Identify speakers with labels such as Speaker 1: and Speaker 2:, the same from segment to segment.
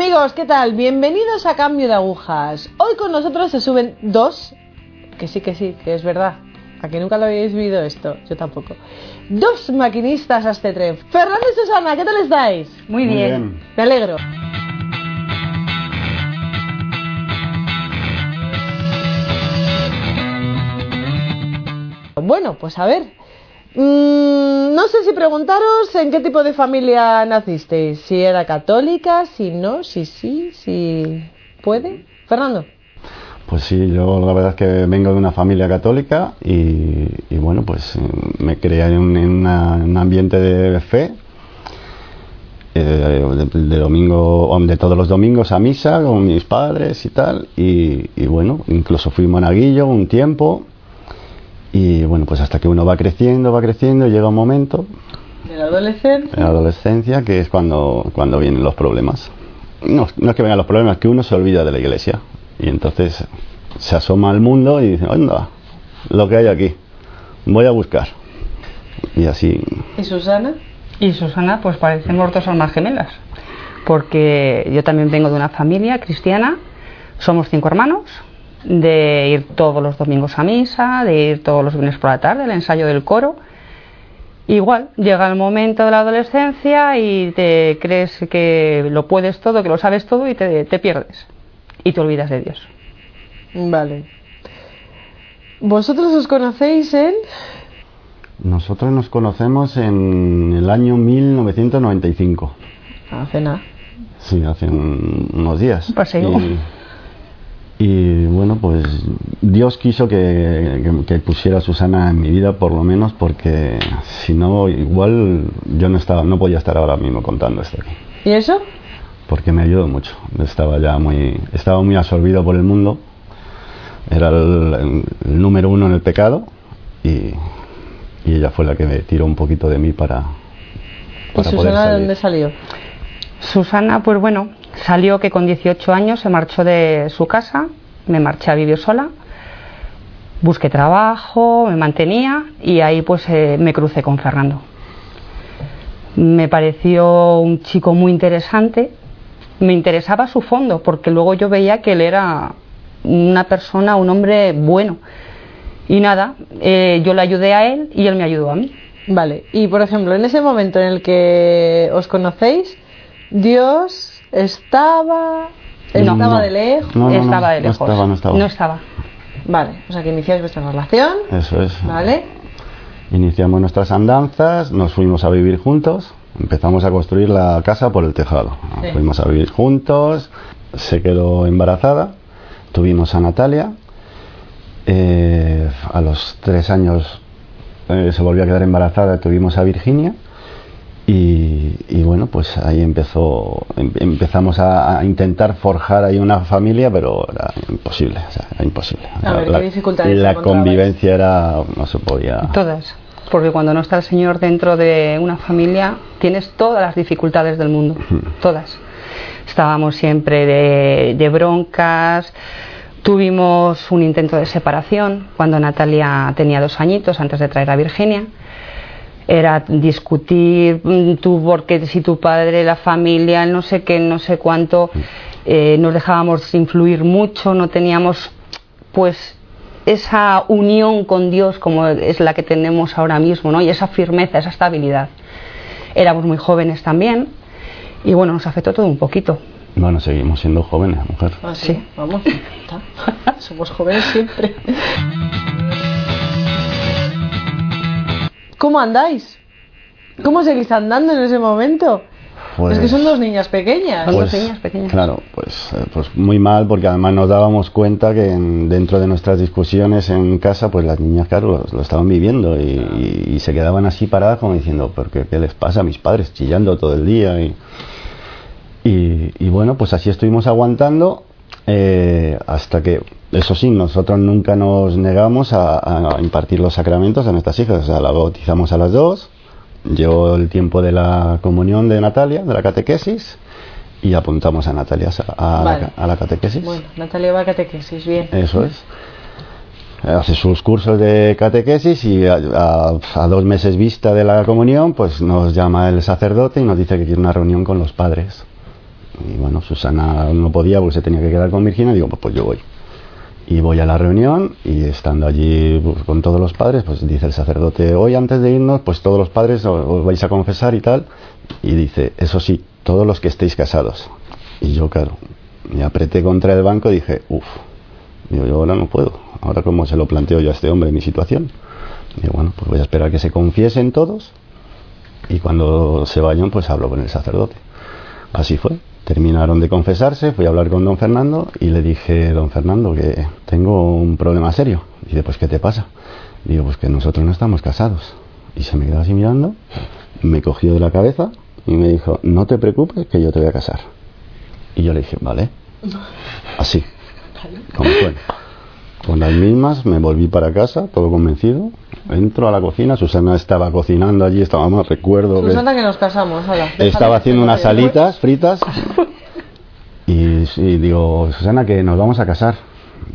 Speaker 1: Amigos, ¿qué tal? Bienvenidos a Cambio de Agujas. Hoy con nosotros se suben dos, que sí, que sí, que es verdad. A que nunca lo habéis vivido esto, yo tampoco. Dos maquinistas a este tren. Fernando y Susana, ¿qué tal estáis?
Speaker 2: Muy
Speaker 3: Muy
Speaker 2: bien.
Speaker 3: bien.
Speaker 1: Me alegro. Bueno, pues a ver. Mm, no sé si preguntaros en qué tipo de familia nacisteis. Si era católica, si no, si sí, si puede. Fernando.
Speaker 3: Pues sí, yo la verdad es que vengo de una familia católica y, bueno, pues eh, me creé en un, en un ambiente de fe. eh, de, domingo, de todos los domingos a misa con mis padres y tal. Y bueno, incluso fui monaguillo un tiempo. Y bueno, pues hasta que uno va creciendo, va creciendo, y llega un momento
Speaker 1: De la adolescencia.
Speaker 3: en la adolescencia que es cuando, cuando vienen los problemas. No, no es que vengan los problemas, es que uno se olvida de la iglesia. Y entonces se asoma al mundo y dice, anda, lo que hay aquí, voy a buscar. Y así,
Speaker 1: ¿Y Susana?
Speaker 2: Y Susana, pues parecemos dos almas gemelas. Porque yo también vengo de una familia cristiana, somos cinco hermanos, de ir todos los domingos a misa, de ir todos los viernes por la tarde al ensayo del coro. Igual, llega el momento de la adolescencia y te crees que lo puedes todo, que lo sabes todo y te, te pierdes. Y te olvidas de Dios.
Speaker 1: Vale. ¿Vosotros os conocéis en...?
Speaker 3: nosotros nos conocemos en el año 1995.
Speaker 1: Hace nada.
Speaker 3: Sí, hace un- unos días.
Speaker 2: Paseo.
Speaker 3: Y, y, bueno, pues Dios quiso que, que- que pusiera a Susana en mi vida, por lo menos, porque si no, igual yo no estaba, no podía estar ahora mismo contando esto aquí.
Speaker 1: ¿Y eso?
Speaker 3: Porque me ayudó mucho. Estaba ya muy, estaba muy absorbido por el mundo. Era el, el número uno en el pecado y, y ella fue la que me tiró un poquito de mí para,
Speaker 1: ¿Y
Speaker 3: para poder
Speaker 1: Susana de
Speaker 3: salir.
Speaker 1: dónde salió?
Speaker 2: Susana, pues bueno, salió que con 18 años se marchó de su casa, me marché a vivir sola, busqué trabajo, me mantenía y ahí pues eh, me crucé con Fernando. Me pareció un chico muy interesante, me interesaba su fondo porque luego yo veía que él era una persona, un hombre bueno. Y nada, eh, yo le ayudé a él y él me ayudó a mí.
Speaker 1: Vale. Y, por ejemplo, en ese momento en el que os conocéis, Dios estaba...
Speaker 2: No.
Speaker 1: Estaba
Speaker 3: No.
Speaker 1: de lejos.
Speaker 3: No,
Speaker 2: estaba de
Speaker 3: no
Speaker 2: lejos.
Speaker 3: estaba, no estaba.
Speaker 2: No estaba.
Speaker 1: Vale. O sea, que iniciáis vuestra relación.
Speaker 3: Eso es.
Speaker 1: Vale.
Speaker 3: Iniciamos nuestras andanzas, nos fuimos a vivir juntos, empezamos a construir la casa por el tejado.
Speaker 1: Sí.
Speaker 3: Fuimos a vivir juntos, se quedó embarazada, tuvimos a Natalia, eh, a los tres años eh, se volvió a quedar embarazada, tuvimos a Virginia. Y, y bueno, pues ahí empezó, em- empezamos a, a intentar forjar ahí una familia, pero era imposible, o sea, era imposible.
Speaker 1: A ver, ¿qué
Speaker 3: la,
Speaker 1: dificultades
Speaker 3: la convivencia era, no se podía.
Speaker 2: Todas. Porque cuando no está el Señor dentro de una familia, tienes todas las dificultades del mundo. Todas. Estábamos siempre de, de broncas. Tuvimos un intento de separación cuando Natalia tenía dos añitos antes de traer a Virginia. Era discutir, mm, tú, porque si tu padre, la familia, no sé qué, no sé cuánto, eh, nos dejábamos influir mucho, no teníamos pues esa unión con Dios como es la que tenemos ahora mismo, ¿no? Y esa firmeza, esa estabilidad. Éramos muy jóvenes también y bueno, nos afectó todo un poquito.
Speaker 3: Bueno, seguimos siendo jóvenes, mujer.
Speaker 1: Ah, sí.
Speaker 2: Sí.
Speaker 1: Vamos. está. Somos jóvenes siempre. ¿Cómo andáis? ¿Cómo seguís andando en ese momento?
Speaker 3: Pues-
Speaker 1: Es que son dos niñas pequeñas.
Speaker 2: Son dos niñas pequeñas.
Speaker 3: Claro, pues, eh, pues muy mal porque además nos dábamos cuenta que en- dentro de nuestras discusiones en casa, pues las niñas, claro, lo, lo estaban viviendo y, y- y se quedaban así paradas como diciendo, ¿pero qué, qué les pasa a mis padres? Chillando todo el día y, y, y bueno, pues así estuvimos aguantando eh, hasta que, eso sí, nosotros nunca nos negamos a, a impartir los sacramentos a nuestras hijas. O sea, la bautizamos a las dos, llegó el tiempo de la comunión de Natalia, de la catequesis, y apuntamos a Natalia a, a
Speaker 1: Vale.
Speaker 3: la, a la catequesis.
Speaker 1: Bueno, Natalia va a catequesis, bien.
Speaker 3: Eso es. Hace sus cursos de catequesis y a, dos meses vista de la comunión, pues nos llama el sacerdote y nos dice que quiere una reunión con los padres. Y bueno, Susana no podía porque se tenía que quedar con Virginia, digo, pues, pues yo voy. Y voy a la reunión y estando allí pues, con todos los padres, pues dice el sacerdote, hoy antes de irnos, pues todos los padres os, vais a confesar y tal. Y dice, eso sí, todos los que estéis casados. Y yo, claro, me apreté contra el banco y dije, uff, digo, yo ahora no puedo. Ahora cómo se lo planteo yo a este hombre mi situación. Digo, bueno, pues voy a esperar que se confiesen todos y cuando se vayan, pues hablo con el sacerdote. Así fue. Terminaron de confesarse, fui a hablar con don Fernando y le dije, don Fernando, que tengo un problema serio. Dice, pues ¿qué te pasa? Digo, pues que nosotros no estamos casados. Y se me quedó así mirando, me cogió de la cabeza y me dijo, no te preocupes que yo te voy a casar. Y yo le dije, vale. Así, como fue. Con las mismas me volví para casa, todo convencido. Entro a la cocina, Susana estaba cocinando allí, estábamos, recuerdo que
Speaker 1: Susana que nos casamos, hala.
Speaker 3: estaba haciendo unas salitas fritas y, digo, Susana, que nos vamos a casar.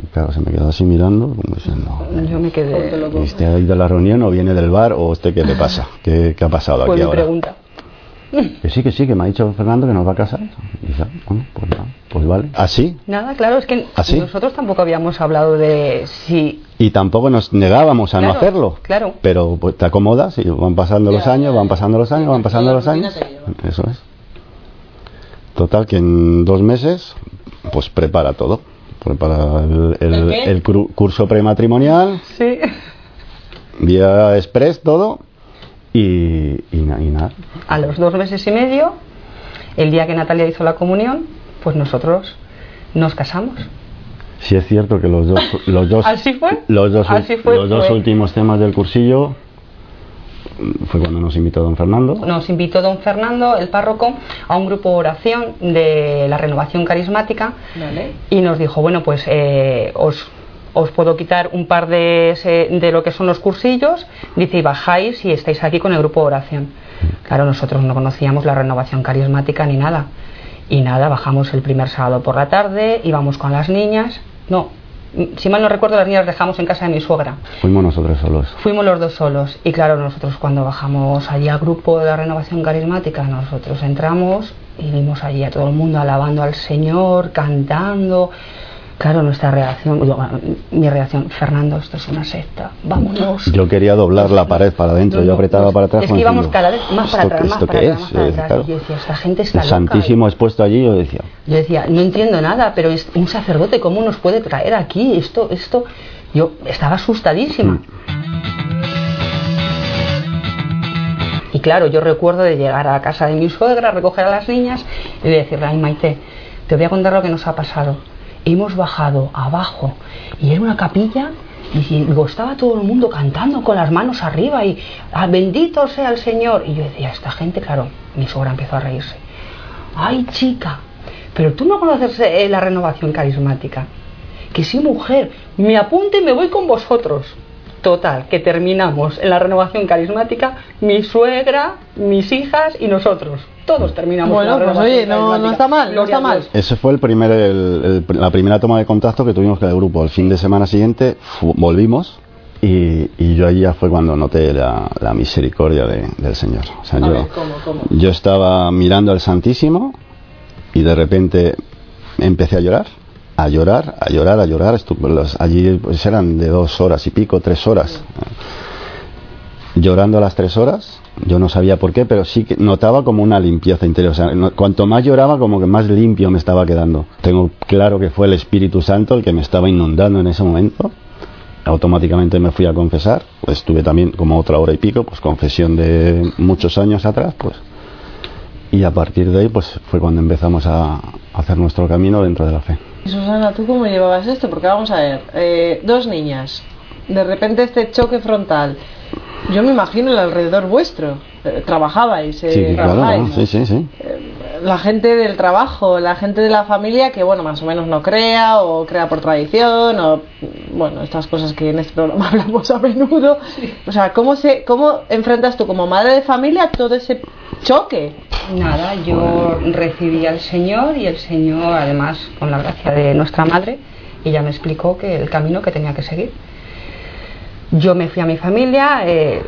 Speaker 3: Y claro, se me quedó así mirando, como diciendo,
Speaker 2: Yo me quedé.
Speaker 3: ¿y ¿este ha ido a la reunión o viene del bar o este qué le pasa? ¿Qué, qué ha pasado aquí
Speaker 2: Pues mi
Speaker 3: ahora?
Speaker 2: pregunta.
Speaker 3: Que sí, que sí, que me ha dicho Fernando que nos va a casar. Y ya, bueno, pues, nada, pues vale. Así.
Speaker 2: Nada, claro, es que
Speaker 3: ¿Ah,
Speaker 2: nosotros tampoco habíamos hablado de si.
Speaker 3: Y tampoco nos negábamos a no hacerlo.
Speaker 2: claro.
Speaker 3: Pero pues, te acomodas y van pasando los años, van pasando los años, van pasando los años. Eso es. Total, que en dos meses, pues prepara todo. Prepara el, el-
Speaker 1: ¿El qué?
Speaker 3: el cru- curso prematrimonial,
Speaker 2: Sí.
Speaker 3: vía express, todo. Y, y, na- y nada.
Speaker 2: A los dos meses y medio, el día que Natalia hizo la comunión, pues nosotros nos casamos.
Speaker 3: Sí es cierto que los dos, los dos,
Speaker 2: ¿Así fue?
Speaker 3: los dos,
Speaker 2: Así fue,
Speaker 3: los dos
Speaker 2: fue.
Speaker 3: últimos temas del cursillo mm, fue cuando nos invitó don Fernando.
Speaker 2: Nos invitó don Fernando, el párroco, a un grupo de oración de la renovación carismática y nos dijo, bueno, pues eh, os, os puedo quitar un par de, de lo que son los cursillos, dice, y bajáis y estáis aquí con el grupo de oración. Claro, nosotros no conocíamos la renovación carismática ni nada. Y nada, bajamos el primer sábado por la tarde, íbamos con las niñas. No, si mal no recuerdo, las niñas las dejamos en casa de mi suegra.
Speaker 3: Fuimos nosotros solos.
Speaker 2: Fuimos los dos solos y claro, nosotros cuando bajamos allí al grupo de la renovación carismática, nosotros entramos y vimos allí a todo el mundo alabando al Señor, cantando. Claro, nuestra reacción, digo, mi reacción, Fernando, esto es una secta, vámonos.
Speaker 3: Yo quería doblar la pared para adentro, yo apretaba
Speaker 2: pues,
Speaker 3: para atrás.
Speaker 2: Es que íbamos cada vez más para
Speaker 3: ¿esto
Speaker 2: atrás, más
Speaker 3: esto
Speaker 2: para
Speaker 3: qué
Speaker 2: atrás,
Speaker 3: es?
Speaker 2: más para
Speaker 3: Eh,
Speaker 2: atrás.
Speaker 3: claro.
Speaker 2: Y yo decía, esta gente está
Speaker 3: El
Speaker 2: loca.
Speaker 3: Santísimo expuesto allí, yo decía,
Speaker 2: Yo decía, no entiendo nada, pero es un sacerdote, ¿cómo nos puede traer aquí? Esto, esto. Yo estaba asustadísima. Y claro, yo recuerdo de llegar a la casa de mi suegra, recoger a las niñas y de decirle, ay Maite, te voy a contar lo que nos ha pasado. Hemos bajado abajo y era una capilla y digo, estaba todo el mundo cantando con las manos arriba y "Ah, bendito sea el Señor. Y yo decía, esta gente, claro, mi suegra empezó a reírse. Ay, chica, pero tú no conoces eh, la renovación carismática. Que sí, mujer, me apunte y me voy con vosotros. Total, que terminamos en la renovación carismática, mi suegra, mis hijas y nosotros. Todos terminamos
Speaker 1: Bueno,
Speaker 2: en la
Speaker 1: pues
Speaker 2: renovación
Speaker 1: oye, no- no
Speaker 2: carismática.
Speaker 1: está mal, no está mal.
Speaker 3: Ese fue el primer, el- el- la primera toma de contacto que tuvimos con el grupo. El fin de semana siguiente volvimos y, y yo ahí ya fue cuando noté la, la misericordia de- del Señor. O sea,
Speaker 1: A
Speaker 3: yo,
Speaker 1: ver, ¿cómo, cómo?
Speaker 3: yo estaba mirando al Santísimo y de repente empecé a llorar, a llorar, a llorar, a llorar. Allí pues eran de dos horas y pico, tres horas. Llorando a las tres horas, yo no sabía por qué, pero sí que notaba como una limpieza interior. O sea, no- cuanto más lloraba, como que más limpio me estaba quedando. Tengo claro que fue el Espíritu Santo el que me estaba inundando en ese momento. Automáticamente me fui a confesar. Pues estuve también como otra hora y pico, pues confesión de muchos años atrás, pues. Y a partir de ahí, pues fue cuando empezamos a hacer nuestro camino dentro de la fe.
Speaker 1: Y Susana, ¿tú cómo llevabas esto? Porque vamos a ver, eh, dos niñas, de repente este choque frontal. Yo me imagino el alrededor vuestro. Eh, trabajabais, eh,
Speaker 3: Sí, claro,
Speaker 1: trabajáis.
Speaker 3: ¿no? sí, sí, sí.
Speaker 1: La gente del trabajo, la gente de la familia que, bueno, más o menos no crea o crea por tradición o, bueno, estas cosas que en este programa hablamos a menudo. O sea, ¿cómo, se, ¿cómo enfrentas tú como madre de familia todo ese choque?
Speaker 2: Nada, yo recibí al Señor y el Señor, además, con la gracia de nuestra madre, ella me explicó que el camino que tenía que seguir. Yo me fui a mi familia, eh,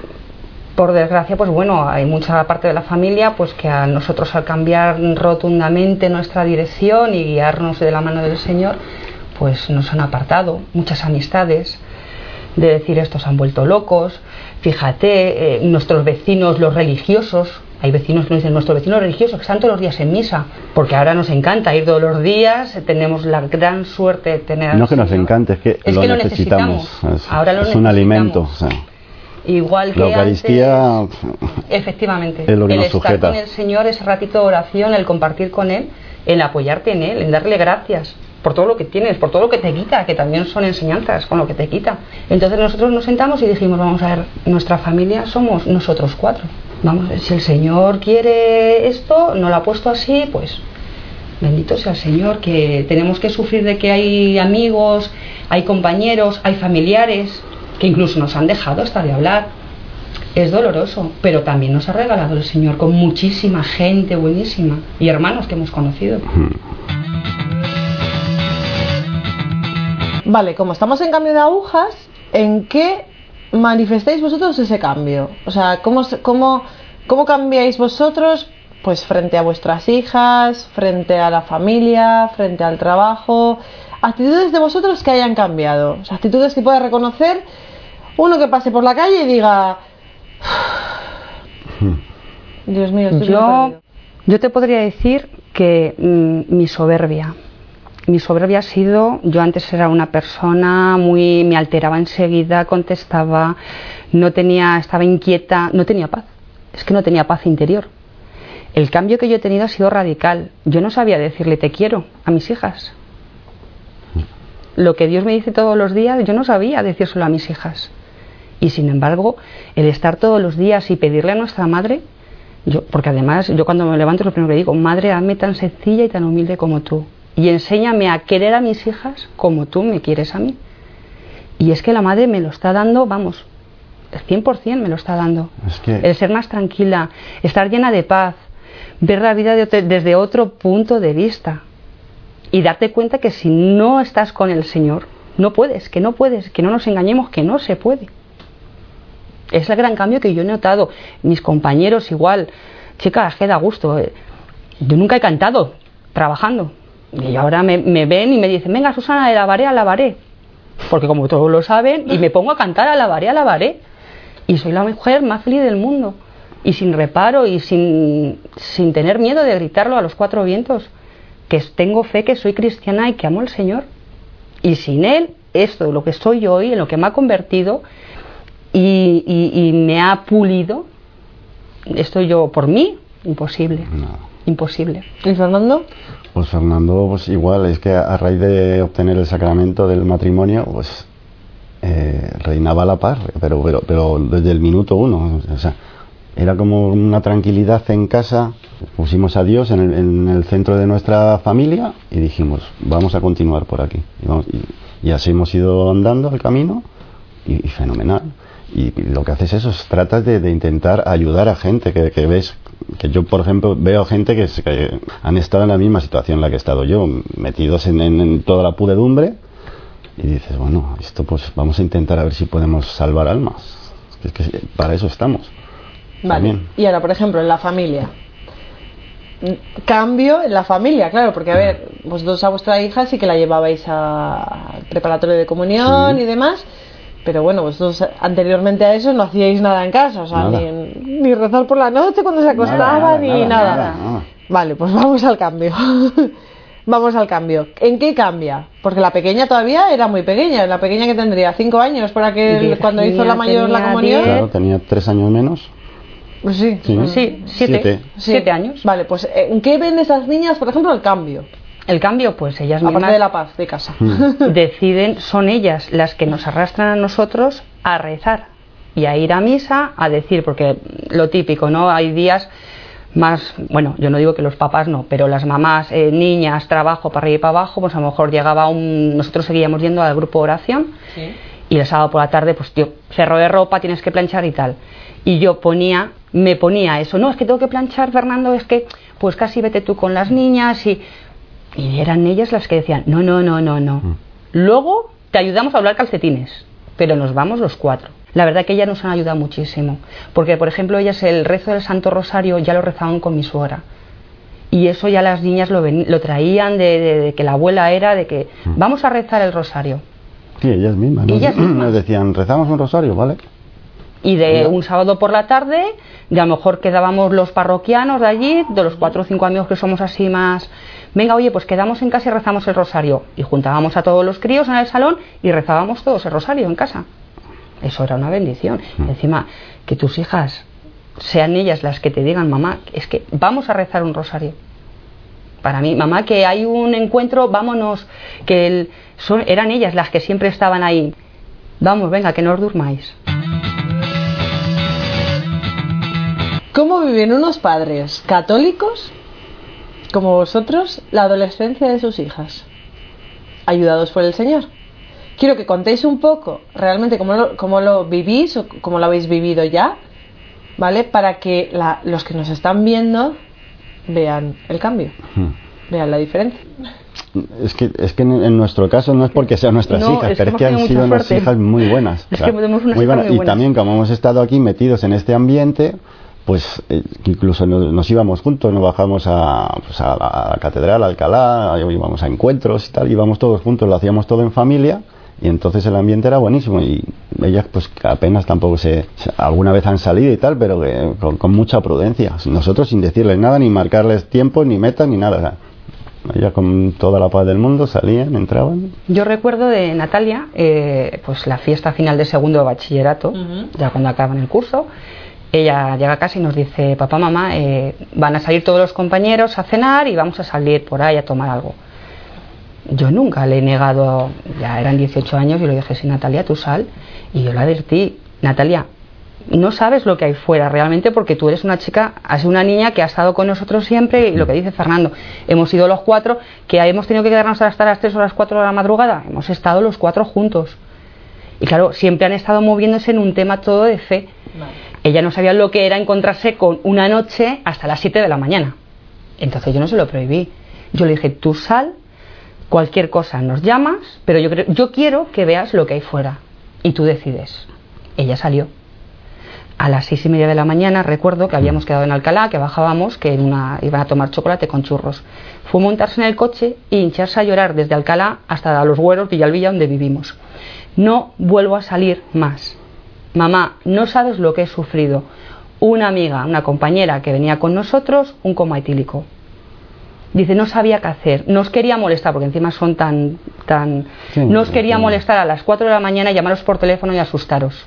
Speaker 2: por desgracia, pues bueno, hay mucha parte de la familia pues que a nosotros al cambiar rotundamente nuestra dirección y guiarnos de la mano del Señor, pues nos han apartado. Muchas amistades de decir estos han vuelto locos, fíjate, eh, nuestros vecinos, los religiosos, hay vecinos que nos dicen, nuestros vecinos religiosos que están todos los días en misa, porque ahora nos encanta ir todos los días, tenemos la gran suerte de tener...
Speaker 3: No que nos encante, es que, lo, necesitamos. Es, ahora lo es un alimento.
Speaker 2: Igual que
Speaker 3: la Eucaristía
Speaker 2: efectivamente
Speaker 3: es lo que
Speaker 2: el
Speaker 3: nos
Speaker 2: estar con el Señor ese ratito de oración el compartir con él el apoyarte en él en darle gracias por todo lo que tienes por todo lo que te quita que también son enseñanzas con lo que te quita. Entonces nosotros nos sentamos y dijimos vamos a ver nuestra familia somos nosotros cuatro. Vamos si el Señor quiere esto no lo ha puesto así pues bendito sea el Señor que tenemos que sufrir de que hay amigos hay compañeros hay familiares que incluso nos han dejado hasta de hablar. Es doloroso, pero también nos ha regalado el Señor con muchísima gente buenísima y hermanos que hemos conocido.
Speaker 1: Vale, como estamos en cambio de agujas, ¿en qué manifestáis vosotros ese cambio? O sea, ¿cómo, cómo, cómo cambiáis vosotros pues frente a vuestras hijas, frente a la familia, frente al trabajo? Actitudes de vosotros que hayan cambiado, o sea, actitudes que pueda reconocer uno que pase por la calle y diga, Dios mío, estoy
Speaker 2: yo, yo te podría decir que mm, mi soberbia, mi soberbia ha sido, yo antes era una persona muy, me alteraba enseguida, contestaba, no tenía, estaba inquieta, no tenía paz, es que no tenía paz interior. El cambio que yo he tenido ha sido radical. Yo no sabía decirle te quiero a mis hijas. Lo que Dios me dice todos los días, yo no sabía decírselo a mis hijas. Y sin embargo, el estar todos los días y pedirle a nuestra madre, yo, porque además yo cuando me levanto lo primero que digo, madre, hazme tan sencilla y tan humilde como tú. Y enséñame a querer a mis hijas como tú me quieres a mí. Y es que la madre me lo está dando, vamos, el 100% me lo está dando. El ser más tranquila, estar llena de paz, ver la vida desde otro punto de vista. Y darte cuenta que si no estás con el Señor, no puedes, que no puedes, que no nos engañemos, que no se puede. Es el gran cambio que yo he notado. Mis compañeros igual. Chicas, que da gusto. Eh. Yo nunca he cantado trabajando. Y ahora me, ven y me dicen, venga Susana, alabaré, alabaré. Porque como todos lo saben, y me pongo a cantar, alabaré, alabaré. Y soy la mujer más feliz del mundo. Y sin reparo y sin, sin tener miedo de gritarlo a los cuatro vientos. Que tengo fe que soy cristiana y que amo al Señor. Y sin Él, esto, lo que soy hoy, en lo que me ha convertido, y, me ha pulido, esto yo por mí, imposible. Imposible.
Speaker 1: ¿Y Fernando?
Speaker 3: Pues Fernando, pues igual, es que a raíz de obtener el sacramento del matrimonio, pues eh, reinaba la paz, pero, pero, pero desde el minuto uno. O sea, era como una tranquilidad en casa. Pusimos a Dios en el, en centro de nuestra familia y dijimos, vamos a continuar por aquí. Y, y, así hemos ido andando el camino y fenomenal y lo que haces eso es tratas de, intentar ayudar a gente que, ves que yo por ejemplo veo gente que, han estado en la misma situación en la que he estado yo metidos en, toda la pudedumbre y dices bueno esto pues vamos a intentar a ver si podemos salvar almas es que para eso estamos
Speaker 1: vale y ahora por ejemplo en la familia cambio en la familia, claro, porque a ver, vosotros a vuestra hija sí que la llevabais al preparatorio de comunión y demás, pero bueno, vosotros anteriormente a eso no hacíais nada en casa, o sea, ni, rezar por la noche cuando se acostaba, ni nada. Vale, pues vamos al cambio. vamos al cambio. ¿En qué cambia? Porque la pequeña todavía era muy pequeña, la pequeña que tendría cinco años por aquel, cuando hizo la mayor la comunión.
Speaker 3: Claro, tenía tres años menos.
Speaker 1: Pues sí,
Speaker 2: sí, siete, siete. años.
Speaker 1: Vale, pues ¿en qué ven esas niñas, por ejemplo, el cambio?
Speaker 2: El cambio, pues ellas
Speaker 1: Aparte mismas. de la paz de casa.
Speaker 2: Hmm. deciden, son ellas las que nos arrastran a nosotros a rezar y a ir a misa a decir, porque lo típico, ¿no? Hay días más, bueno, yo no digo que los papás no, pero las mamás, eh, niñas, trabajo para arriba y para abajo, pues a lo mejor llegaba un. Nosotros seguíamos yendo al grupo de oración y el sábado por la tarde, pues tío, cerro de ropa, tienes que planchar y tal. Y yo ponía, me ponía eso, no, es que tengo que planchar, Fernando, es que, pues casi vete tú con las niñas y y eran ellas las que decían, no, no, no, no, no. Mm. Luego te ayudamos a hablar calcetines, pero nos vamos los cuatro. La verdad que ellas nos han ayudado muchísimo. Porque, por ejemplo, ellas el rezo del Santo Rosario ya lo rezaban con mi suegra. Y eso ya las niñas lo, ven- lo traían de, de- de que la abuela era de que vamos a rezar el rosario.
Speaker 3: Sí, ellas mismas. Nos,
Speaker 2: Ellas mismas.
Speaker 3: nos decían, rezamos un rosario, ¿vale?
Speaker 2: Y de un sábado por la tarde, de a lo mejor quedábamos los parroquianos de allí, de los cuatro o cinco amigos que somos así más. Venga, oye, pues quedamos en casa y rezamos el rosario. Y juntábamos a todos los críos en el salón y rezábamos todos el rosario en casa. Eso era una bendición.
Speaker 3: Mm.
Speaker 2: Encima, que tus hijas sean ellas las que te digan, mamá, es que vamos a rezar un rosario. Para mí, mamá, que hay un encuentro, vámonos, que el- son, eran ellas las que siempre estaban ahí. Vamos, venga, que no os durmáis.
Speaker 1: ¿Cómo viven unos padres católicos como vosotros la adolescencia de sus hijas? Ayudados por el Señor. Quiero que contéis un poco realmente cómo lo, cómo lo vivís o cómo lo habéis vivido ya, ¿vale? Para que la- los que nos están viendo vean el cambio,
Speaker 3: Hmm.
Speaker 1: vean la diferencia.
Speaker 3: Es que, es que en, nuestro caso no es porque sean nuestras
Speaker 2: No,
Speaker 3: hijas,
Speaker 2: es que
Speaker 3: pero es que han sido unas
Speaker 2: suerte.
Speaker 3: hijas muy buenas.
Speaker 2: Es que tenemos unas muy
Speaker 3: Y
Speaker 2: buenas.
Speaker 3: también como hemos estado aquí metidos en este ambiente, pues eh, incluso nos, nos íbamos juntos, nos bajamos a, pues, a, la, a la catedral, a Alcalá, íbamos a encuentros y tal, íbamos todos juntos, lo hacíamos todo en familia y entonces el ambiente era buenísimo y ellas pues apenas tampoco se, alguna vez han salido y tal, pero que con, con mucha prudencia. Nosotros sin decirles nada, ni marcarles tiempo, ni metas, ni nada. o sea, ellas con toda la paz del mundo salían, entraban.
Speaker 2: Yo recuerdo de Natalia, eh, pues la fiesta final de segundo de bachillerato, ya cuando acaban el curso. Ella llega a casa y nos dice, papá, mamá, eh, van a salir todos los compañeros a cenar y vamos a salir por ahí a tomar algo. Yo nunca le he negado, ya eran 18 años, y le dije, sí, Natalia, tú sal. Y yo le advertí, Natalia, no sabes lo que hay fuera realmente porque tú eres una chica, has sido una niña que ha estado con nosotros siempre y lo que dice Fernando, hemos sido los cuatro que hemos tenido que quedarnos hasta las 3 o las 4 de la madrugada, hemos estado los cuatro juntos. Y claro, siempre han estado moviéndose en un tema todo de fe. Ella no sabía lo que era encontrarse con una noche hasta las 7 de la mañana. Entonces yo no se lo prohibí. Yo le dije, tú sal, cualquier cosa nos llamas, pero yo, creo- yo quiero que veas lo que hay fuera. Y tú decides. Ella salió. A las seis y media de la mañana recuerdo que habíamos quedado en Alcalá, que bajábamos, que en una, iban a tomar chocolate con churros. Fue montarse en el coche y hincharse a llorar desde Alcalá hasta los Güeros, Villalvilla, donde vivimos. No vuelvo a salir más. Mamá, no sabes lo que he sufrido. Una amiga, una compañera que venía con nosotros, un coma etílico. Dice, no sabía qué hacer, no os quería molestar, porque encima son tan... tan
Speaker 3: Sí,
Speaker 2: no os quería
Speaker 3: sí.
Speaker 2: molestar a las 4 de la mañana, llamaros por teléfono y asustaros.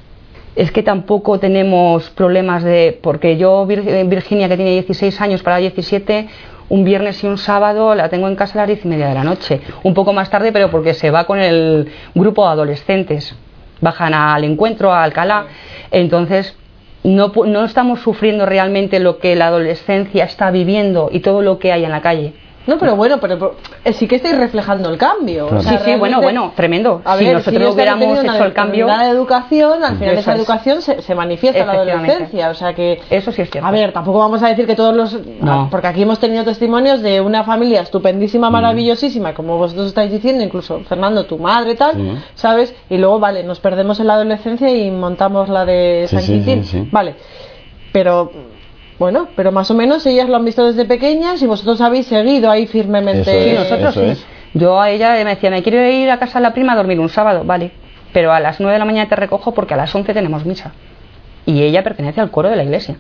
Speaker 2: Es que tampoco tenemos problemas de... Porque yo, eh, Virginia, que tiene 16 años para 17, un viernes y un sábado la tengo en casa a las 10 y media de la noche. Un poco más tarde, pero porque se va con el grupo de adolescentes. Bajan al encuentro, a Alcalá. Entonces, no, no estamos sufriendo realmente lo que la adolescencia está viviendo y todo lo que hay en la calle.
Speaker 1: No, pero bueno, pero, pero, eh, sí que estáis reflejando el cambio.
Speaker 3: Claro.
Speaker 1: O sea,
Speaker 2: Sí, sí, bueno, bueno, tremendo.
Speaker 1: A
Speaker 2: Si
Speaker 1: ver,
Speaker 2: nosotros
Speaker 1: ellos han
Speaker 2: hubiéramos hecho el cambio-
Speaker 1: determinada educación, al final esa
Speaker 2: es.
Speaker 1: educación se, se manifiesta en la adolescencia. O sea que.
Speaker 2: Eso sí es cierto.
Speaker 1: A ver, tampoco vamos a decir que todos los.
Speaker 2: No.
Speaker 1: Porque aquí hemos tenido testimonios de una familia estupendísima, maravillosísima, como vosotros estáis diciendo, incluso Fernando, tu madre, tal,
Speaker 3: Sí.
Speaker 1: ¿sabes? Y luego, vale, nos perdemos en la adolescencia y montamos la de San
Speaker 3: sí,
Speaker 1: Quintín.
Speaker 3: sí, sí.
Speaker 1: Vale. Pero. Bueno, pero más o menos ellas lo han visto desde pequeñas y vosotros habéis seguido ahí firmemente.
Speaker 3: Eso
Speaker 2: Sí,
Speaker 3: es,
Speaker 2: nosotros sí.
Speaker 3: es.
Speaker 2: Yo a ella me decía, me quiero ir a casa de la prima a dormir un sábado, vale. Pero a las 9 de la mañana te recojo porque a las 11 tenemos misa. Y ella pertenece al coro de la iglesia.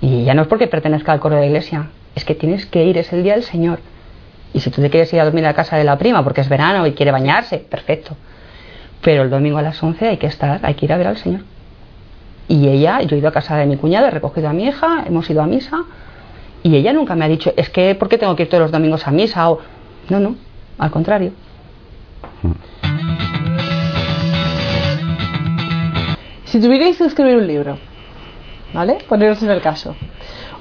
Speaker 2: Y ya no es porque pertenezca al coro de la iglesia, es que tienes que ir, es el día del Señor. Y si tú te quieres ir a dormir a casa de la prima porque es verano y quiere bañarse, perfecto. Pero el domingo a las 11 hay que estar, hay que ir a ver al Señor. Y ella, yo he ido a casa de mi cuñado, he recogido a mi hija, hemos ido a misa. Y ella nunca me ha dicho, es que, ¿por qué tengo que ir todos los domingos a misa? O, no, no, al contrario.
Speaker 1: Si tuvierais que escribir un libro, ¿vale? Poneros en el caso.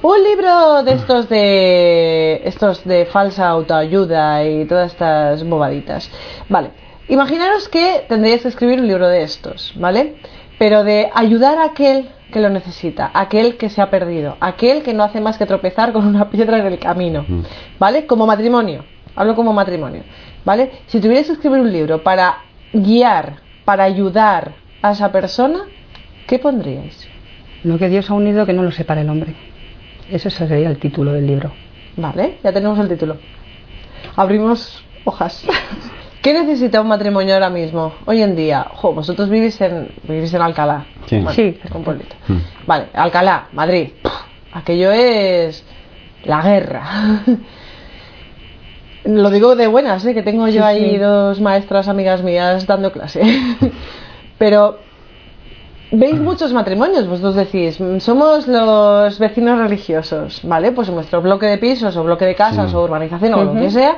Speaker 1: Un libro de estos de estos de falsa autoayuda y todas estas bobaditas. Vale. Imaginaros que tendríais que escribir un libro de estos, ¿vale? Pero de ayudar a aquel que lo necesita, aquel que se ha perdido, aquel que no hace más que tropezar con una piedra en el camino, ¿vale? Como matrimonio. Hablo como matrimonio, ¿vale? Si tuvierais que escribir un libro para guiar, para ayudar a esa persona, ¿qué pondríais?
Speaker 2: Lo que Dios ha unido que no lo separe el hombre. Ese sería el título del libro.
Speaker 1: Vale, ya tenemos el título. Abrimos hojas. ¿Qué necesita un matrimonio ahora mismo, hoy en día? Jo, vosotros vivís en, vivís en Alcalá.
Speaker 3: Sí.
Speaker 1: Bueno,
Speaker 2: Sí.
Speaker 1: es un pueblito.
Speaker 3: Mm.
Speaker 1: Vale, Alcalá, Madrid. Aquello es la guerra. Lo digo de buenas, ¿eh? que tengo yo ahí
Speaker 2: sí.
Speaker 1: dos maestras amigas mías dando clase. Pero veis muchos matrimonios, vosotros decís, "Mm, somos los vecinos religiosos, ¿vale? Pues en vuestro bloque de pisos o bloque de casas
Speaker 3: Sí.
Speaker 1: o urbanización o lo que sea,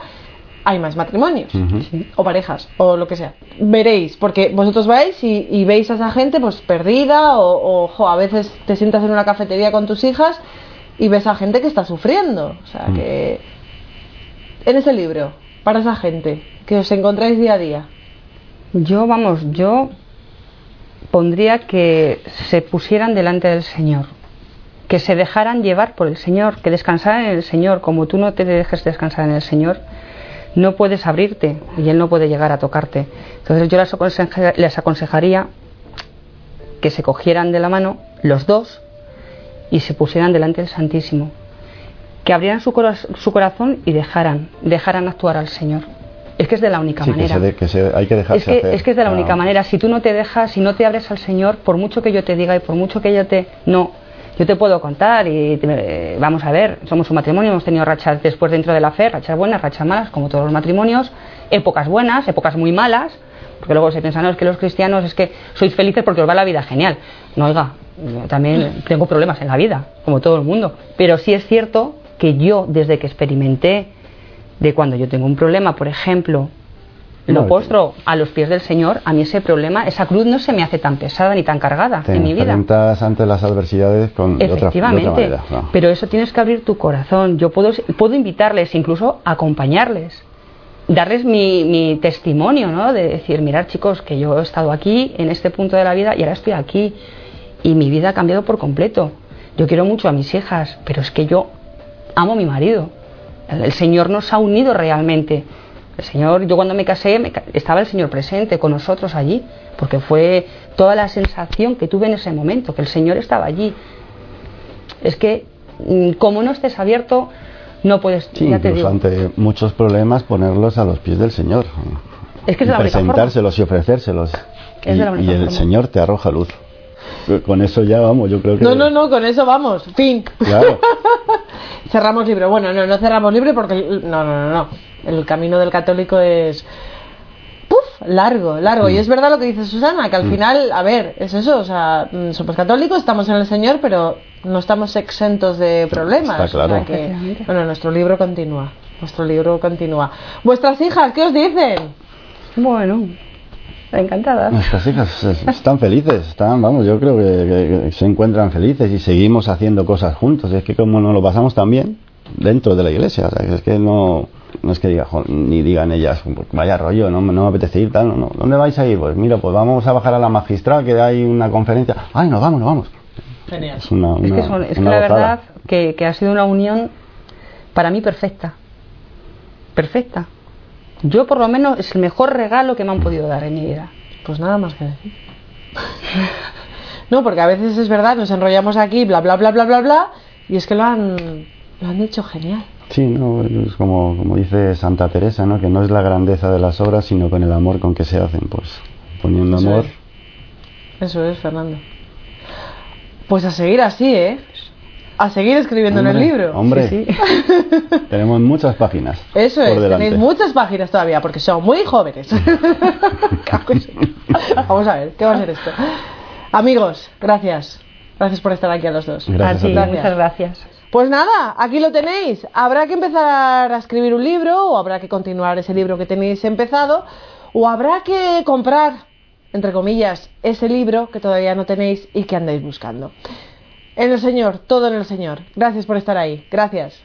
Speaker 1: hay más matrimonios o parejas o lo que sea. Veréis, porque vosotros vais y, y veis a esa gente pues perdida o, o, jo, a veces te sientas en una cafetería con tus hijas y ves a gente que está sufriendo. O sea,
Speaker 3: Mm.
Speaker 1: que en ese libro, para esa gente que os encontráis día a día,
Speaker 2: Yo, vamos, yo pondría que se pusieran delante del Señor, que se dejaran llevar por el Señor, que descansaran en el Señor. Como tú no te dejes descansar en el Señor, no puedes abrirte y Él no puede llegar a tocarte. Entonces yo les, aconseja- les aconsejaría que se cogieran de la mano los dos y se pusieran delante del Santísimo, que abrieran su, cora- su corazón y dejaran, dejaran actuar al Señor. Es que es de la única
Speaker 3: Sí, que,
Speaker 2: manera.
Speaker 3: se de- que se- hay que dejarse
Speaker 2: Es que,
Speaker 3: hacer.
Speaker 2: es que es de la
Speaker 3: Ah,
Speaker 2: única manera. Si tú no te dejas, si no te abres al Señor, por mucho que yo te diga y por mucho que yo te. No. Yo te puedo contar y te- eh, vamos a ver, somos un matrimonio, hemos tenido rachas después dentro de la fe, rachas buenas, rachas malas, como todos los matrimonios, épocas buenas, épocas muy malas, porque luego se piensa, no, es que los cristianos es que sois felices porque os va la vida genial. No, oiga, yo también tengo problemas en la vida, como todo el mundo. Pero sí es cierto que yo, desde que experimenté de cuando yo tengo un problema, por ejemplo, lo
Speaker 3: No,
Speaker 2: postro a los pies del Señor, a mí ese problema, esa cruz no se me hace tan pesada ni tan cargada
Speaker 3: Te
Speaker 2: en mi vida.
Speaker 3: enfrentas ante las adversidades con, de otra, de otra
Speaker 2: Efectivamente,
Speaker 3: manera. ¿no?
Speaker 2: pero eso tienes que abrir tu corazón. Yo puedo, puedo invitarles, incluso acompañarles, darles mi, mi testimonio, ¿no? De decir, mirar chicos, que yo he estado aquí en este punto de la vida y ahora estoy aquí y mi vida ha cambiado por completo. Yo quiero mucho a mis hijas, pero es que yo amo a mi marido. El Señor nos ha unido realmente. El Señor, yo cuando me casé, me estaba el Señor presente con nosotros allí, porque fue toda la sensación que tuve en ese momento, que el Señor estaba allí. Es que mm, como no estés abierto, no puedes,
Speaker 3: Sí,
Speaker 2: ya te
Speaker 3: incluso
Speaker 2: digo.
Speaker 3: ante muchos problemas ponerlos a los pies del Señor.
Speaker 2: Es que es
Speaker 3: Y
Speaker 2: la forma.
Speaker 3: presentárselos y ofrecérselos.
Speaker 2: Es
Speaker 3: y,
Speaker 2: de la
Speaker 3: y el
Speaker 2: forma.
Speaker 3: Señor te arroja luz. Con eso ya vamos, yo creo que.
Speaker 1: No, no, no, con eso vamos. Fin.
Speaker 3: Claro.
Speaker 1: cerramos libro. Bueno, no, no cerramos libro porque. No, no, no, no. El camino del católico es. ¡Puf! Largo, largo.
Speaker 3: Mm.
Speaker 1: Y es verdad lo que dice Susana, que al final, a ver, es eso. O sea, mm, somos católicos, estamos en el Señor, pero no estamos exentos de problemas.
Speaker 3: Está claro.
Speaker 1: O sea que,
Speaker 2: Efectivamente.
Speaker 1: bueno, nuestro libro continúa. Nuestro libro continúa. ¿Vuestras hijas qué os dicen?
Speaker 2: Bueno, encantada.
Speaker 3: Nuestras hijas es- están felices, están, vamos, yo creo que, que- que se encuentran felices y seguimos haciendo cosas juntos. Es que como nos lo pasamos también dentro de la iglesia, o sea, es que no, no es que diga, "Jo", ni digan ellas, "Pues vaya rollo, no, me- no me apetece ir, tal, no, no. ¿Dónde vais a ir? Pues mira, pues vamos a bajar a la magistral, que hay una conferencia. Ay, nos vamos, nos vamos.
Speaker 1: Genial.
Speaker 3: Es una,
Speaker 2: Es que, son- es que la verdad que, que ha sido una unión para mí perfecta. Perfecta. Yo por lo menos es el mejor regalo que me han podido dar en mi vida.
Speaker 1: Pues nada más que decir. No, porque a veces es verdad, nos enrollamos aquí, bla, bla, bla, bla, bla, bla, y es que lo han, lo han hecho genial.
Speaker 3: Sí, no, es como, como dice Santa Teresa, ¿no? que no es la grandeza de las obras, sino con el amor con que se hacen. Pues poniendo
Speaker 1: Eso
Speaker 3: amor.
Speaker 1: es. Eso es, Fernando. Pues a seguir así, ¿eh? A seguir escribiendo en el libro.
Speaker 3: Hombre,
Speaker 2: Sí, sí.
Speaker 3: tenemos muchas páginas.
Speaker 1: Eso
Speaker 3: por
Speaker 1: es,
Speaker 3: delante.
Speaker 1: tenéis muchas páginas todavía, porque son muy jóvenes. Vamos a ver, ¿qué va a ser esto? Amigos, gracias. Gracias por estar aquí a los dos.
Speaker 3: Gracias
Speaker 2: a ti,
Speaker 3: a ti.
Speaker 2: muchas gracias.
Speaker 1: Pues nada, aquí lo tenéis. Habrá que empezar a escribir un libro, o habrá que continuar ese libro que tenéis empezado, o habrá que comprar, entre comillas, ese libro que todavía no tenéis y que andáis buscando. En el Señor, todo en el Señor. Gracias por estar ahí. Gracias.